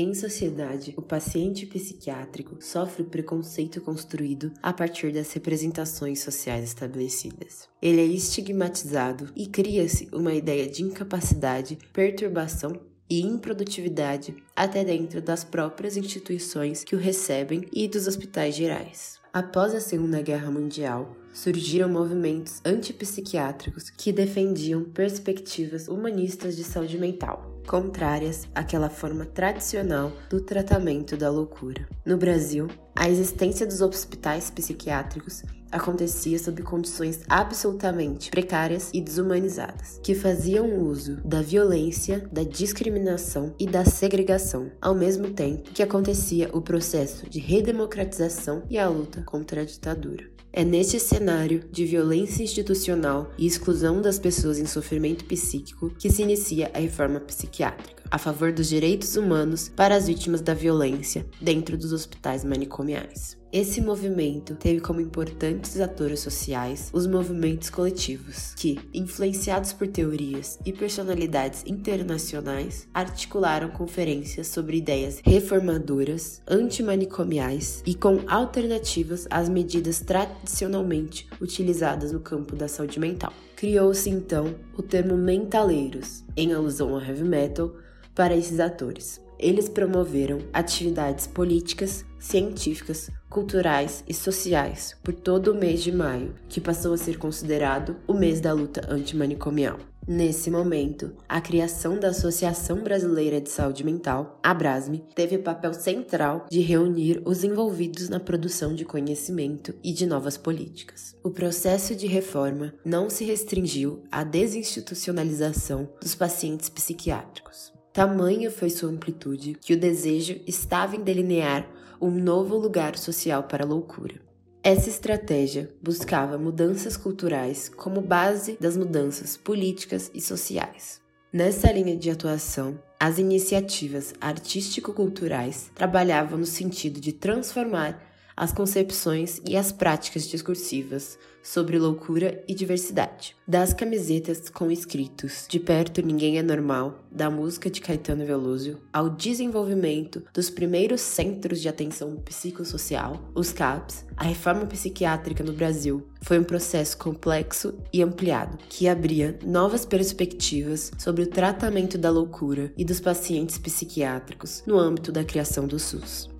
Em sociedade, o paciente psiquiátrico sofre o preconceito construído a partir das representações sociais estabelecidas. Ele é estigmatizado e cria-se uma ideia de incapacidade, perturbação e improdutividade até dentro das próprias instituições que o recebem e dos hospitais gerais. Após a Segunda Guerra Mundial, surgiram movimentos antipsiquiátricos que defendiam perspectivas humanistas de saúde mental contrárias àquela forma tradicional do tratamento da loucura. No Brasil, a existência dos hospitais psiquiátricos acontecia sob condições absolutamente precárias e desumanizadas, que faziam uso da violência, da discriminação e da segregação, ao mesmo tempo que acontecia o processo de redemocratização e a luta contra a ditadura. É neste cenário de violência institucional e exclusão das pessoas em sofrimento psíquico que se inicia a reforma psiquiátrica, a favor dos direitos humanos para as vítimas da violência dentro dos hospitais manicomiais. Esse movimento teve como importantes atores sociais os movimentos coletivos, que, influenciados por teorias e personalidades internacionais, articularam conferências sobre ideias reformadoras, antimanicomiais e com alternativas às medidas tradicionalmente utilizadas no campo da saúde mental. Criou-se então o termo mentaleiros, em alusão ao heavy metal, para esses atores. Eles promoveram atividades políticas, científicas, culturais e sociais por todo o mês de maio, que passou a ser considerado o mês da luta antimanicomial. Nesse momento, a criação da Associação Brasileira de Saúde Mental, a Brasme, teve o papel central de reunir os envolvidos na produção de conhecimento e de novas políticas. O processo de reforma não se restringiu à desinstitucionalização dos pacientes psiquiátricos. Tamanha foi sua amplitude que o desejo estava em delinear um novo lugar social para a loucura. Essa estratégia buscava mudanças culturais como base das mudanças políticas e sociais. Nessa linha de atuação, as iniciativas artístico-culturais trabalhavam no sentido de transformar as concepções e as práticas discursivas sobre loucura e diversidade. Das camisetas com escritos De perto ninguém é normal, da música de Caetano Veloso, ao desenvolvimento dos primeiros centros de atenção psicossocial, os CAPs, a reforma psiquiátrica no Brasil foi um processo complexo e ampliado, que abria novas perspectivas sobre o tratamento da loucura e dos pacientes psiquiátricos no âmbito da criação do SUS.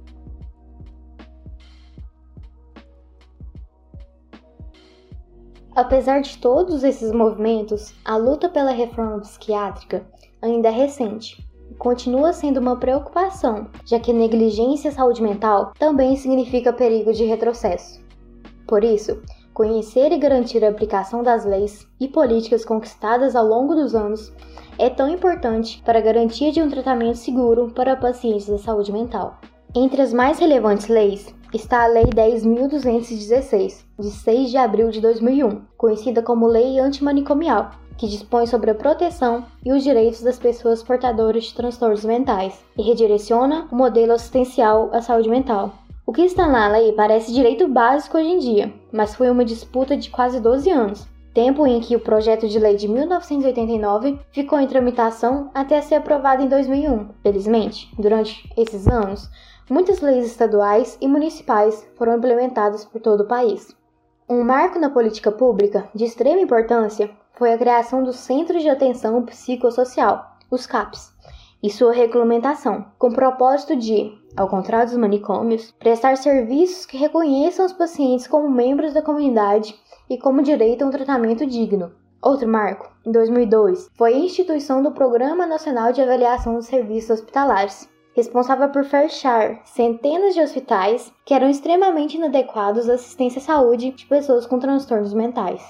Apesar de todos esses movimentos, a luta pela reforma psiquiátrica ainda é recente e continua sendo uma preocupação, já que negligência à saúde mental também significa perigo de retrocesso. Por isso, conhecer e garantir a aplicação das leis e políticas conquistadas ao longo dos anos é tão importante para a garantia de um tratamento seguro para pacientes da saúde mental. Entre as mais relevantes leis está a Lei 10.216, de 6 de abril de 2001, conhecida como Lei Antimanicomial, que dispõe sobre a proteção e os direitos das pessoas portadoras de transtornos mentais e redireciona o modelo assistencial à saúde mental. O que está na lei parece direito básico hoje em dia, mas foi uma disputa de quase 12 anos, tempo em que o projeto de lei de 1989 ficou em tramitação até ser aprovado em 2001. Felizmente, durante esses anos, muitas leis estaduais e municipais foram implementadas por todo o país. Um marco na política pública de extrema importância foi a criação dos Centros de Atenção Psicossocial, os CAPs, e sua regulamentação, com o propósito de, ao contrário dos manicômios, prestar serviços que reconheçam os pacientes como membros da comunidade e como direito a um tratamento digno. Outro marco, em 2002, foi a instituição do Programa Nacional de Avaliação dos Serviços Hospitalares, responsável por fechar centenas de hospitais que eram extremamente inadequados à assistência à saúde de pessoas com transtornos mentais.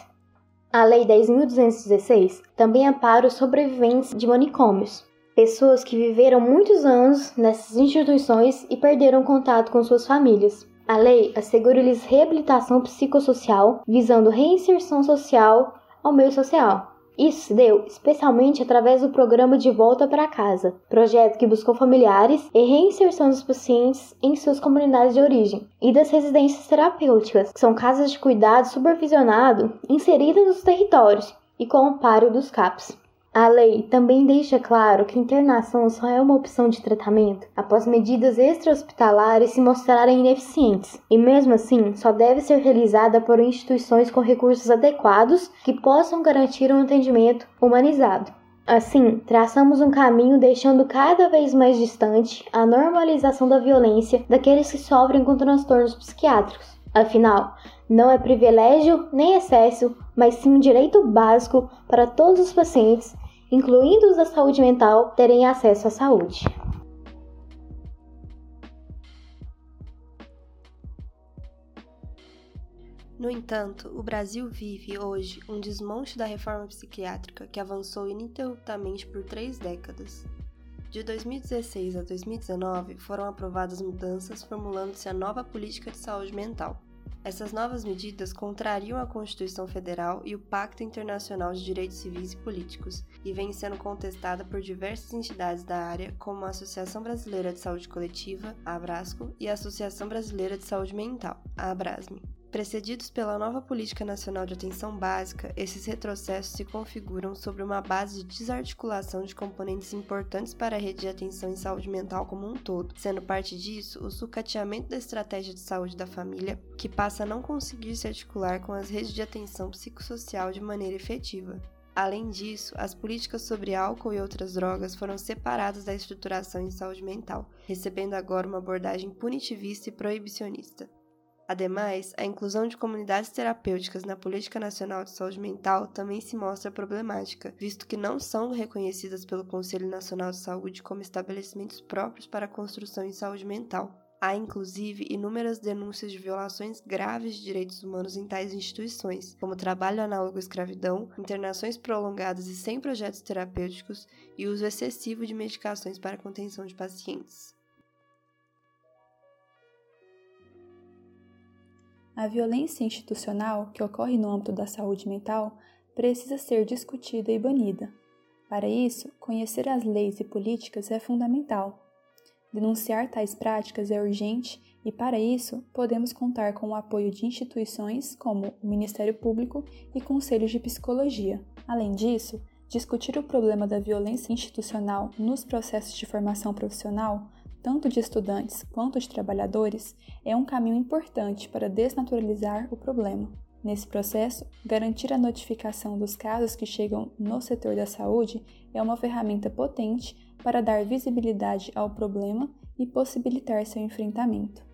A Lei 10.216 também ampara os sobreviventes de manicômios, pessoas que viveram muitos anos nessas instituições e perderam contato com suas famílias. A lei assegura-lhes reabilitação psicossocial, visando reinserção social ao meio social. Isso se deu especialmente através do programa De Volta para Casa, projeto que buscou familiares e reinserção dos pacientes em suas comunidades de origem, e das residências terapêuticas, que são casas de cuidado supervisionado inseridas nos territórios e com o amparo dos CAPs. A lei também deixa claro que internação só é uma opção de tratamento após medidas extra-hospitalares se mostrarem ineficientes, e mesmo assim só deve ser realizada por instituições com recursos adequados que possam garantir um atendimento humanizado. Assim, traçamos um caminho deixando cada vez mais distante a normalização da violência daqueles que sofrem com transtornos psiquiátricos. Afinal, não é privilégio nem excesso, mas sim um direito básico para todos os pacientes, incluindo os da saúde mental, terem acesso à saúde. No entanto, o Brasil vive hoje um desmonte da reforma psiquiátrica que avançou ininterruptamente por três décadas. De 2016 a 2019 foram aprovadas mudanças formulando-se a nova política de saúde mental. Essas novas medidas contrariam a Constituição Federal e o Pacto Internacional de Direitos Civis e Políticos e vêm sendo contestada por diversas entidades da área, como a Associação Brasileira de Saúde Coletiva, a Abrasco, e a Associação Brasileira de Saúde Mental, a Abrasme. Precedidos pela nova Política Nacional de Atenção Básica, esses retrocessos se configuram sobre uma base de desarticulação de componentes importantes para a rede de atenção em saúde mental como um todo, sendo parte disso o sucateamento da estratégia de saúde da família, que passa a não conseguir se articular com as redes de atenção psicossocial de maneira efetiva. Além disso, as políticas sobre álcool e outras drogas foram separadas da estruturação em saúde mental, recebendo agora uma abordagem punitivista e proibicionista. Ademais, a inclusão de comunidades terapêuticas na Política Nacional de Saúde Mental também se mostra problemática, visto que não são reconhecidas pelo Conselho Nacional de Saúde como estabelecimentos próprios para a construção em saúde mental. Há, inclusive, inúmeras denúncias de violações graves de direitos humanos em tais instituições, como trabalho análogo à escravidão, internações prolongadas e sem projetos terapêuticos e uso excessivo de medicações para contenção de pacientes. A violência institucional que ocorre no âmbito da saúde mental precisa ser discutida e banida. Para isso, conhecer as leis e políticas é fundamental. Denunciar tais práticas é urgente e, para isso, podemos contar com o apoio de instituições como o Ministério Público e conselhos de psicologia. Além disso, discutir o problema da violência institucional nos processos de formação profissional tanto de estudantes quanto de trabalhadores, é um caminho importante para desnaturalizar o problema. Nesse processo, garantir a notificação dos casos que chegam no setor da saúde é uma ferramenta potente para dar visibilidade ao problema e possibilitar seu enfrentamento.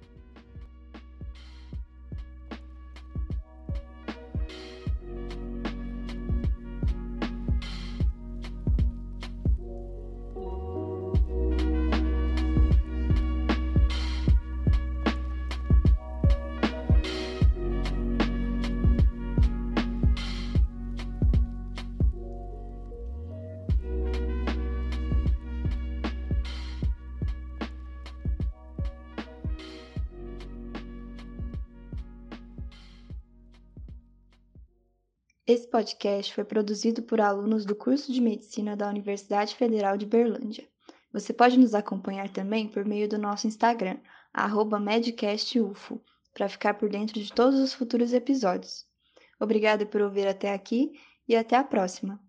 Esse podcast foi produzido por alunos do curso de Medicina da Universidade Federal de Berlândia. Você pode nos acompanhar também por meio do nosso Instagram, medcastufo, para ficar por dentro de todos os futuros episódios. Obrigada por ouvir até aqui e até a próxima!